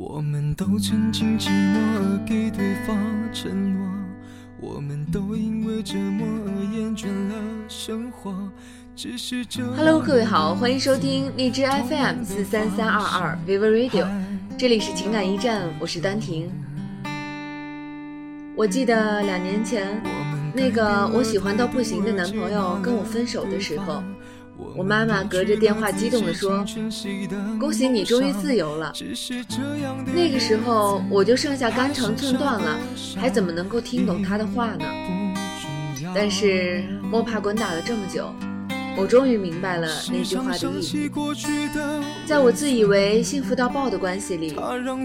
我们都曾经寂寞而给对方承诺，我们都因为折磨而厌倦了生活。只是这 Hello，各位好，欢迎收听荔枝 FM 四三三二二 Vivo Radio，这里是情感驿站，我是丹婷。我记得两年前，那个我喜欢到不行的男朋友跟我分手的时候，我妈妈隔着电话激动地说：“恭喜你终于自由了。”那个时候我就剩下肝肠寸断了，还怎么能够听懂她的话呢？但是摸爬滚打了这么久，我终于明白了那句话的意义。在我自以为幸福到爆的关系里，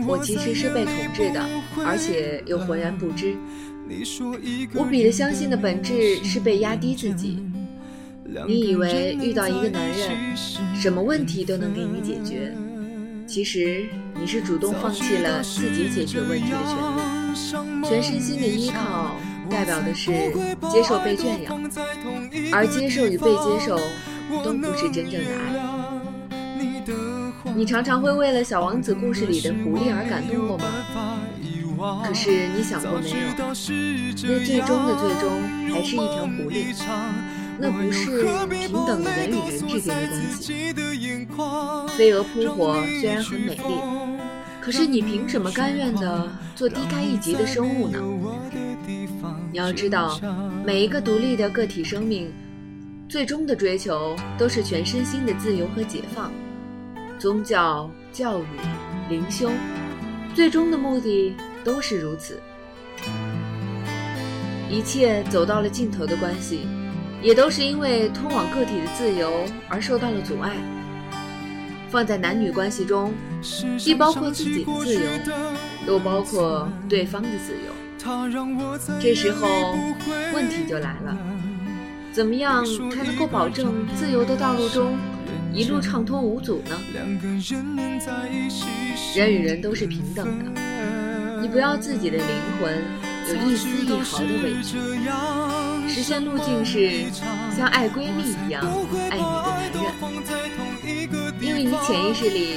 我其实是被统治的，而且又浑然不知。我比的相信的本质是被压低自己。你以为遇到一个男人，什么问题都能给你解决，其实你是主动放弃了自己解决问题的权利。全身心的依靠，代表的是接受被圈养，而接受与被接受，都不是真正的爱。你常常会为了小王子故事里的狐狸而感动过吗？可是你想过没有，那最终的最终还是一条狐狸。那不是平等的人与人之间的关系。飞蛾扑火虽然很美丽，可是你凭什么甘愿的做低开一级的生物呢？你要知道，每一个独立的个体生命，最终的追求都是全身心的自由和解放。宗教、教育、灵修，最终的目的都是如此。一切走到了尽头的关系。也都是因为通往个体的自由而受到了阻碍。放在男女关系中，既包括自己的自由，又包括对方的自由。这时候问题就来了：怎么样才能够保证自由的道路中一路畅通无阻呢？人与人都是平等的，你不要自己的灵魂有一丝一毫的委屈。实现路径是像爱闺蜜一样爱你的男人，因为你潜意识里，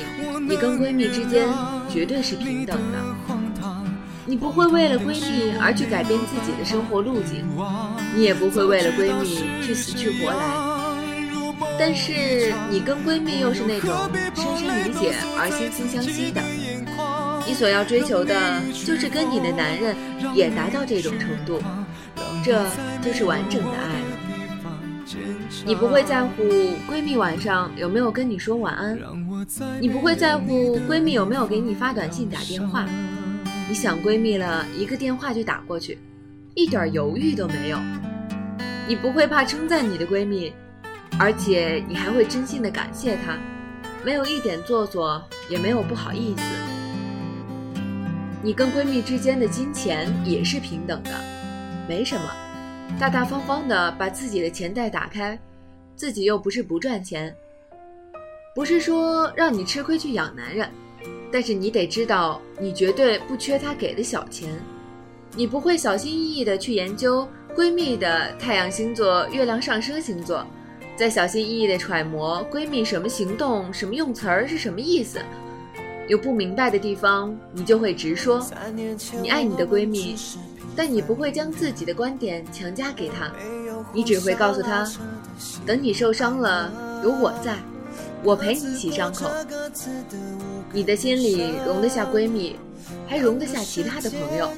你跟闺蜜之间绝对是平等的。你不会为了闺蜜而去改变自己的生活路径，你也不会为了闺蜜去死去活来。但是你跟闺蜜又是那种深深理解而惺惺相惜的，你所要追求的就是跟你的男人也达到这种程度。这就是完整的爱。你不会在乎闺蜜晚上有没有跟你说晚安，你不会在乎闺蜜有没有给你发短信打电话。你想闺蜜了一个电话就打过去，一点犹豫都没有。你不会怕称赞你的闺蜜，而且你还会真心的感谢她，没有一点做作，也没有不好意思。你跟闺蜜之间的金钱也是平等的。没什么，大大方方的把自己的钱袋打开，自己又不是不赚钱，不是说让你吃亏去养男人，但是你得知道，你绝对不缺他给的小钱，你不会小心翼翼的去研究闺蜜的太阳星座、月亮上升星座，再小心翼翼的揣摩闺蜜什么行动、什么用词儿是什么意思，有不明白的地方，你就会直说，你爱你的闺蜜。但你不会将自己的观点强加给她，你只会告诉她，等你受伤了，有我在，我陪你洗伤口。你的心里容得下闺蜜，还容得下其他的朋友。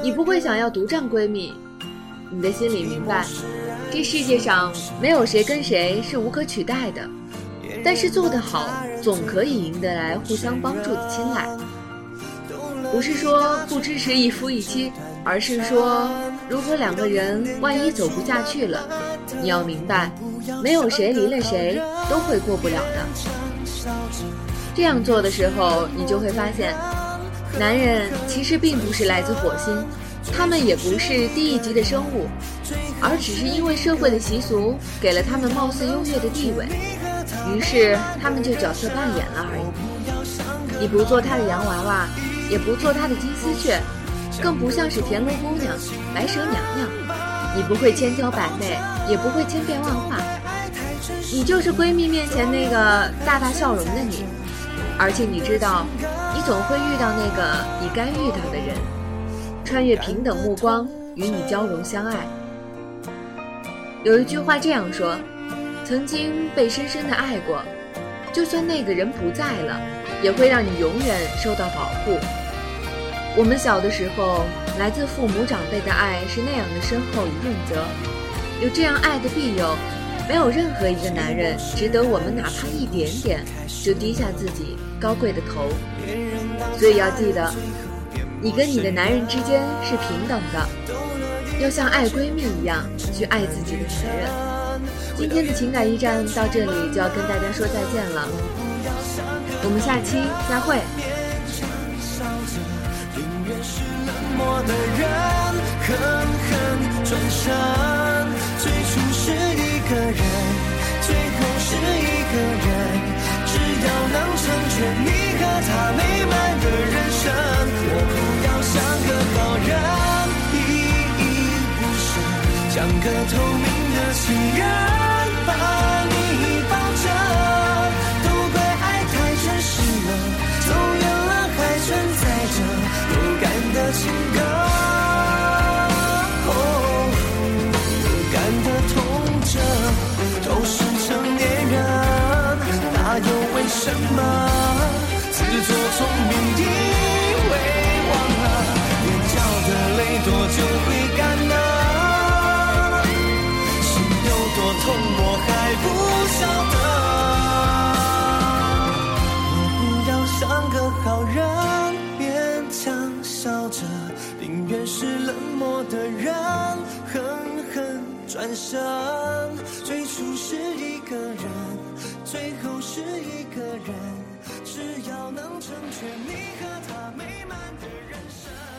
你不会想要独占闺蜜，你的心里明白，这世界上没有谁跟谁是无可取代的。但是做得好，总可以赢得来互相帮助的青睐。不是说不支持一夫一妻。而是说，如果两个人万一走不下去了，你要明白，没有谁离了谁都会过不了的。这样做的时候，你就会发现，男人其实并不是来自火星，他们也不是低一级的生物，而只是因为社会的习俗给了他们貌似优越的地位，于是他们就角色扮演了而已。你不做他的洋娃娃，也不做他的金丝雀。更不像是田螺姑娘、白蛇娘娘，你不会千娇百媚，也不会千变万化，你就是闺蜜面前那个大大笑容的你。而且你知道，你总会遇到那个你该遇到的人，穿越平等目光与你交融相爱。有一句话这样说：曾经被深深的爱过，就算那个人不在了，也会让你永远受到保护。我们小的时候，来自父母长辈的爱是那样的深厚与润泽，有这样爱的庇佑，没有任何一个男人值得我们哪怕一点点就低下自己高贵的头。所以要记得，你跟你的男人之间是平等的，要像爱闺蜜一样去爱自己的男人。今天的情感驿站到这里就要跟大家说再见了，我们下期再会。转身，最初是一个人，什么自作聪明，以为忘了眼角的泪多久会干呢？心有多痛，我还不晓得。我不要像个好人，勉强笑着，宁愿是冷漠的人，狠狠转身。最初是一个人。最后是一个人，只要能成全你和他美满的人生。